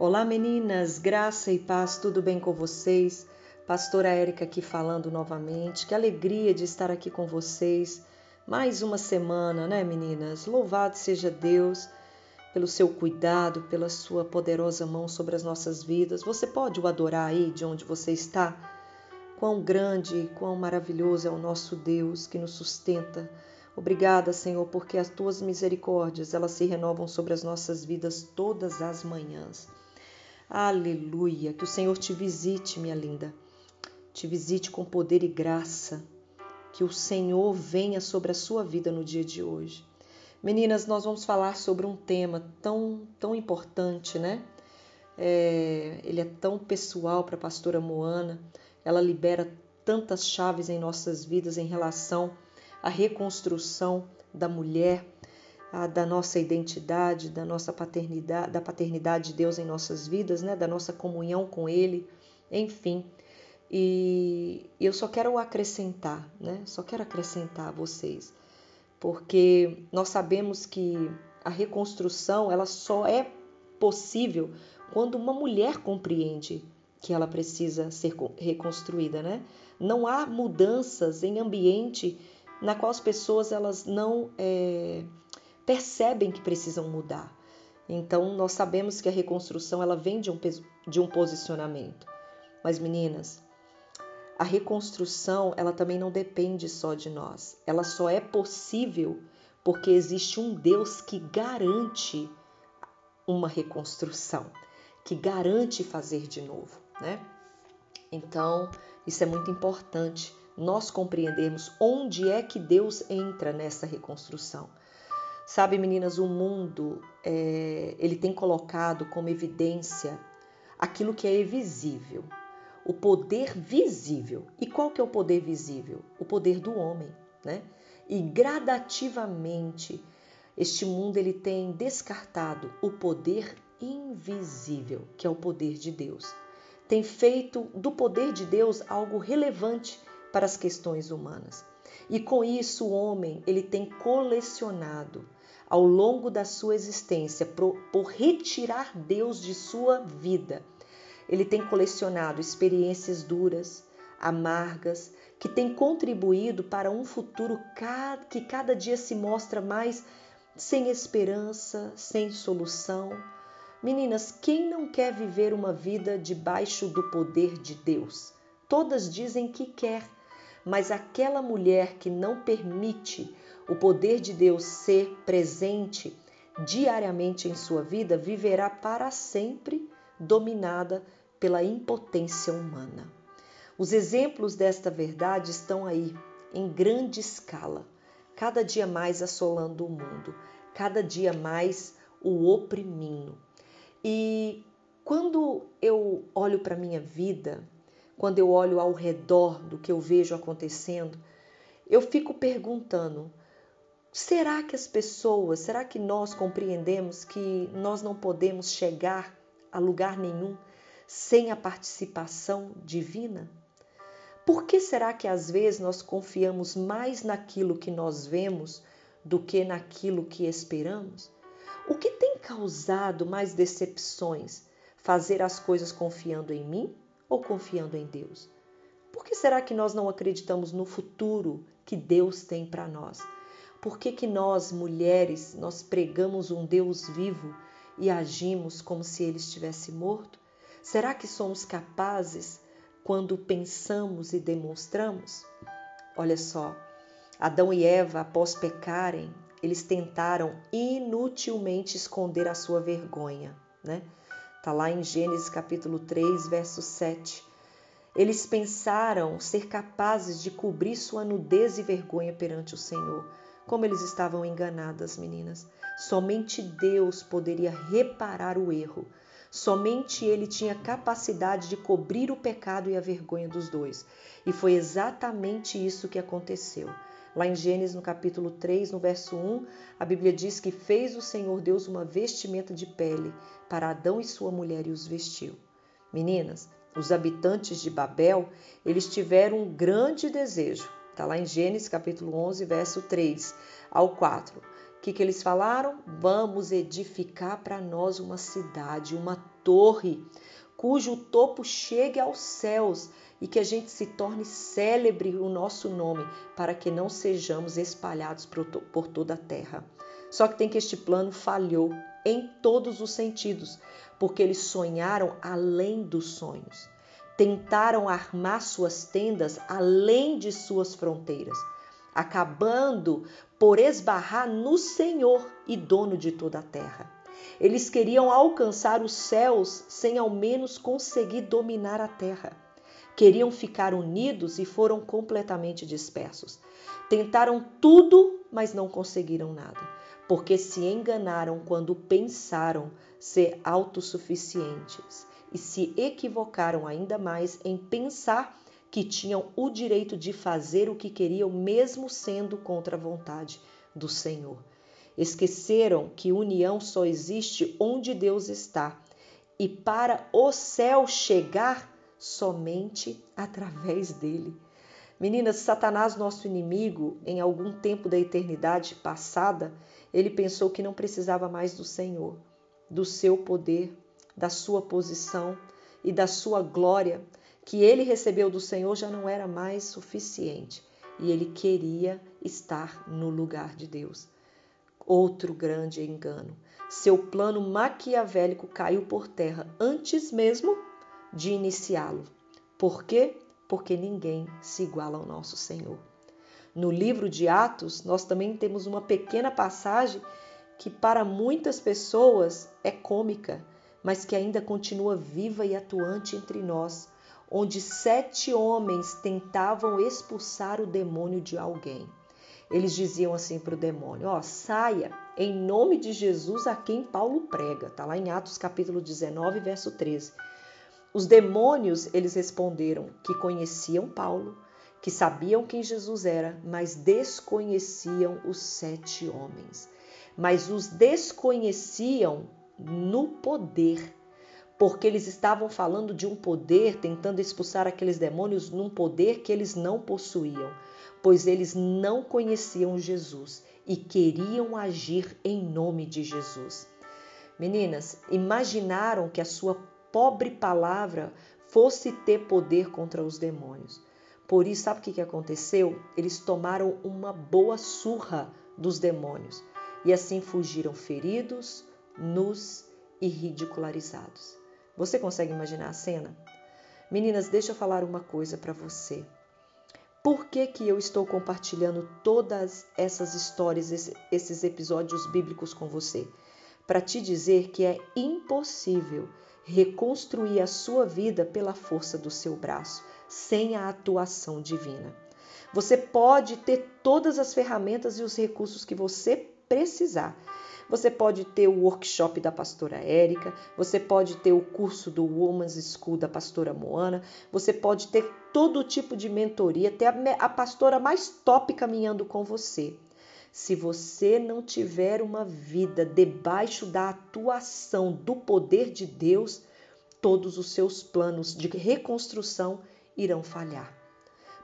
Olá meninas, graça e paz, tudo bem com vocês? Pastora Érica aqui falando novamente. Que alegria de estar aqui com vocês. Mais uma semana, né, meninas? Louvado seja Deus pelo seu cuidado, pela sua poderosa mão sobre as nossas vidas. Você pode o adorar aí de onde você está? Quão grande, quão maravilhoso é o nosso Deus que nos sustenta. Obrigada, Senhor, porque as tuas misericórdias, elas se renovam sobre as nossas vidas todas as manhãs. Aleluia. Que o Senhor te visite, minha linda. Te visite com poder e graça. Que o Senhor venha sobre a sua vida no dia de hoje. Meninas, nós vamos falar sobre um tema tão, tão importante, né? É, ele é tão pessoal para a pastora Moana. Ela libera tantas chaves em nossas vidas em relação à reconstrução da mulher da nossa identidade, da nossa paternidade, da paternidade de Deus em nossas vidas, né? da nossa comunhão com Ele, enfim. E eu só quero acrescentar, né? Só quero acrescentar a vocês, porque nós sabemos que a reconstrução ela só é possível quando uma mulher compreende que ela precisa ser reconstruída, né? Não há mudanças em ambiente na qual as pessoas elas não é, percebem que precisam mudar. Então, nós sabemos que a reconstrução ela vem de um, de um posicionamento. Mas, meninas, a reconstrução ela também não depende só de nós. Ela só é possível porque existe um Deus que garante uma reconstrução, que garante fazer de novo, né? Então, isso é muito importante nós compreendermos onde é que Deus entra nessa reconstrução. Sabe, meninas, o mundo é, ele tem colocado como evidência aquilo que é invisível, o poder visível. E qual que é o poder visível? O poder do homem, né? E gradativamente este mundo ele tem descartado o poder invisível, que é o poder de Deus. Tem feito do poder de Deus algo relevante para as questões humanas. E com isso o homem ele tem colecionado ao longo da sua existência por, retirar Deus de sua vida. Ele tem colecionado experiências duras, amargas, que tem contribuído para um futuro que cada dia se mostra mais sem esperança, sem solução. Meninas, quem não quer viver uma vida debaixo do poder de Deus? Todas dizem que quer, mas aquela mulher que não permite o poder de Deus ser presente diariamente em sua vida, viverá para sempre dominada pela impotência humana. Os exemplos desta verdade estão aí, em grande escala, cada dia mais assolando o mundo, cada dia mais o oprimindo. E quando eu olho para a minha vida, quando eu olho ao redor do que eu vejo acontecendo, eu fico perguntando: Será que as pessoas, será que nós compreendemos que nós não podemos chegar a lugar nenhum sem a participação divina? Por que será que às vezes nós confiamos mais naquilo que nós vemos do que naquilo que esperamos? O que tem causado mais decepções? Fazer as coisas confiando em mim ou confiando em Deus? Por que será que nós não acreditamos no futuro que Deus tem para nós? Por que, que nós, mulheres, nós pregamos um Deus vivo e agimos como se ele estivesse morto? Será que somos capazes quando pensamos e demonstramos? Olha só, Adão e Eva, após pecarem, eles tentaram inutilmente esconder a sua vergonha, né? Tá lá em Gênesis capítulo 3, verso 7. Eles pensaram ser capazes de cobrir sua nudez e vergonha perante o Senhor, como eles estavam enganadas, meninas. Somente Deus poderia reparar o erro. Somente Ele tinha capacidade de cobrir o pecado e a vergonha dos dois. E foi exatamente isso que aconteceu. Lá em Gênesis, no capítulo 3, no verso 1, a Bíblia diz que fez o Senhor Deus uma vestimenta de pele para Adão e sua mulher e os vestiu. Meninas, os habitantes de Babel, eles tiveram um grande desejo Está lá em Gênesis capítulo 11, verso 3 ao 4. O que, que eles falaram? Vamos edificar para nós uma cidade, uma torre, cujo topo chegue aos céus e que a gente se torne célebre o nosso nome, para que não sejamos espalhados por toda a terra. Só que tem que este plano falhou em todos os sentidos, porque eles sonharam além dos sonhos. Tentaram armar suas tendas além de suas fronteiras, acabando por esbarrar no Senhor e dono de toda a terra. Eles queriam alcançar os céus sem ao menos conseguir dominar a terra. Queriam ficar unidos e foram completamente dispersos. Tentaram tudo, mas não conseguiram nada, porque se enganaram quando pensaram ser autossuficientes e se equivocaram ainda mais em pensar que tinham o direito de fazer o que queriam, mesmo sendo contra a vontade do Senhor. Esqueceram que união só existe onde Deus está e para o céu chegar somente através dele. Meninas, Satanás, nosso inimigo, em algum tempo da eternidade passada, ele pensou que não precisava mais do Senhor, do seu poder, da sua posição e da sua glória, que ele recebeu do Senhor já não era mais suficiente e ele queria estar no lugar de Deus. Outro grande engano. Seu plano maquiavélico caiu por terra antes mesmo de iniciá-lo. Por quê? Porque ninguém se iguala ao nosso Senhor. No livro de Atos, nós também temos uma pequena passagem que para muitas pessoas é cômica, mas que ainda continua viva e atuante entre nós, onde sete homens tentavam expulsar o demônio de alguém. Eles diziam assim para o demônio: Ó, oh, saia em nome de Jesus a quem Paulo prega. Está lá em Atos capítulo 19, verso 13. Os demônios, eles responderam que conheciam Paulo, que sabiam quem Jesus era, mas desconheciam os sete homens. Mas os desconheciam no poder, porque eles estavam falando de um poder, tentando expulsar aqueles demônios num poder que eles não possuíam, pois eles não conheciam Jesus e queriam agir em nome de Jesus. Meninas, imaginaram que a sua pobre palavra fosse ter poder contra os demônios. Por isso, sabe o que aconteceu? Eles tomaram uma boa surra dos demônios e assim fugiram feridos, nus e ridicularizados. Você consegue imaginar a cena? Meninas, deixa eu falar uma coisa para você. Por que, que eu estou compartilhando todas essas histórias, esses episódios bíblicos com você? Para te dizer que é impossível reconstruir a sua vida pela força do seu braço, sem a atuação divina. Você pode ter todas as ferramentas e os recursos que você precisar. Você pode ter o workshop da pastora Érica, você pode ter o curso do Woman's School da pastora Moana, você pode ter todo tipo de mentoria, ter a pastora mais top caminhando com você. Se você não tiver uma vida debaixo da atuação do poder de Deus, todos os seus planos de reconstrução irão falhar.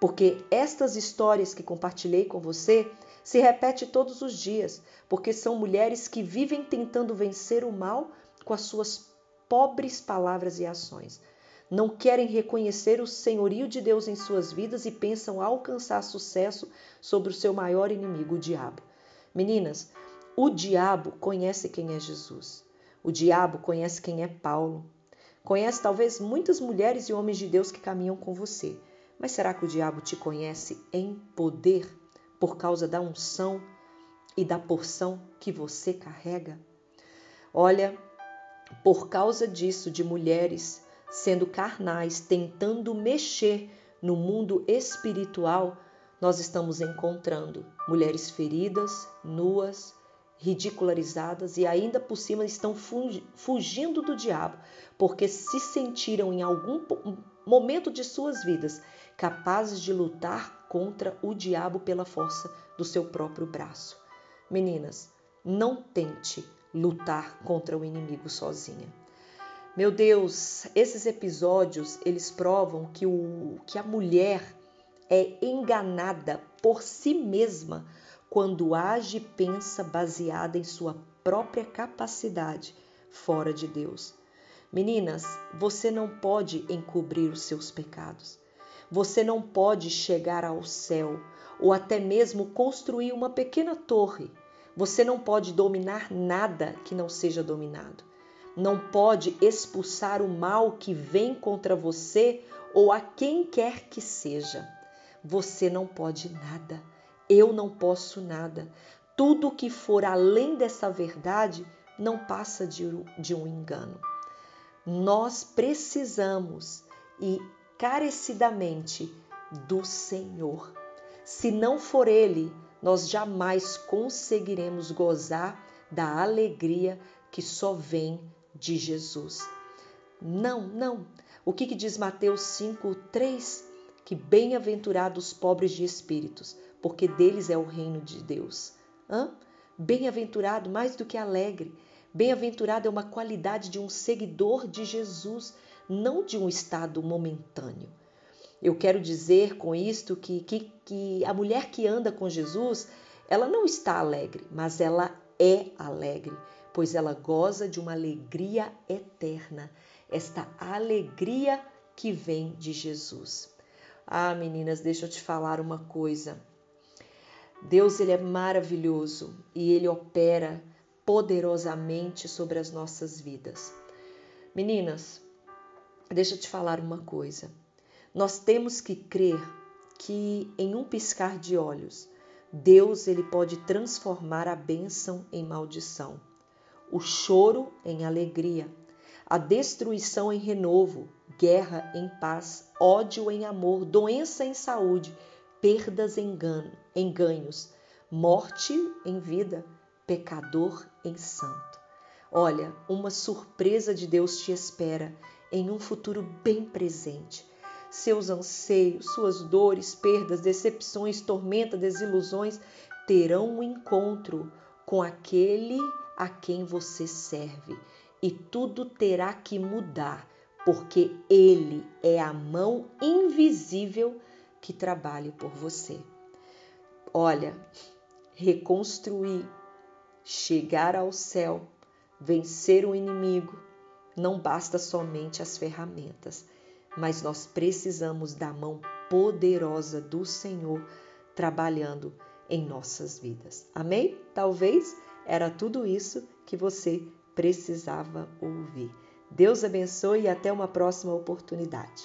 Porque estas histórias que compartilhei com você se repetem todos os dias, porque são mulheres que vivem tentando vencer o mal com as suas pobres palavras e ações. Não querem reconhecer o senhorio de Deus em suas vidas e pensam alcançar sucesso sobre o seu maior inimigo, o diabo. Meninas, o diabo conhece quem é Jesus. O diabo conhece quem é Paulo. Conhece talvez muitas mulheres e homens de Deus que caminham com você. Mas será que o diabo te conhece em poder por causa da unção e da porção que você carrega? Olha, por causa disso, de mulheres sendo carnais, tentando mexer no mundo espiritual, nós estamos encontrando mulheres feridas, nuas, ridicularizadas e ainda por cima estão fugindo do diabo, porque se sentiram em algum momento de suas vidas capazes de lutar contra o diabo pela força do seu próprio braço. Meninas, não tente lutar contra o inimigo sozinha. Meu Deus, esses episódios eles provam que, o, que a mulher é enganada por si mesma quando age e pensa baseada em sua própria capacidade, fora de Deus. Meninas, você não pode encobrir os seus pecados. Você não pode chegar ao céu ou até mesmo construir uma pequena torre. Você não pode dominar nada que não seja dominado. Não pode expulsar o mal que vem contra você ou a quem quer que seja. Você não pode nada. Eu não posso nada. Tudo que for além dessa verdade não passa de, um engano. Nós precisamos e carecidamente do Senhor. Se não for Ele, nós jamais conseguiremos gozar da alegria que só vem de Jesus. Não, não. O que, que diz Mateus 5, 3? Que bem-aventurados os pobres de espíritos, porque deles é o reino de Deus. Bem-aventurado mais do que alegre. Bem-aventurado é uma qualidade de um seguidor de Jesus, não de um estado momentâneo. Eu quero dizer com isto que, que, que a mulher que anda com Jesus, ela não está alegre, mas ela é alegre, pois ela goza de uma alegria eterna, esta alegria que vem de Jesus. Ah, meninas, deixa eu te falar uma coisa. Deus ele é maravilhoso e ele opera poderosamente sobre as nossas vidas. Meninas, deixa eu te falar uma coisa. Nós temos que crer que em um piscar de olhos, Deus ele pode transformar a bênção em maldição, o choro em alegria, a destruição em renovo, guerra em paz, ódio em amor, doença em saúde, perdas em, engano, em ganhos, morte em vida, pecador em santo. Olha, uma surpresa de Deus te espera em um futuro bem presente. Seus anseios, suas dores, perdas, decepções, tormentas, desilusões terão um encontro com aquele a quem você serve e tudo terá que mudar, porque Ele é a mão invisível que trabalhe por você. Olha, reconstruir, chegar ao céu, vencer o inimigo, não basta somente as ferramentas, mas nós precisamos da mão poderosa do Senhor trabalhando em nossas vidas. Amém? Talvez era tudo isso que você precisava ouvir. Deus abençoe e até uma próxima oportunidade.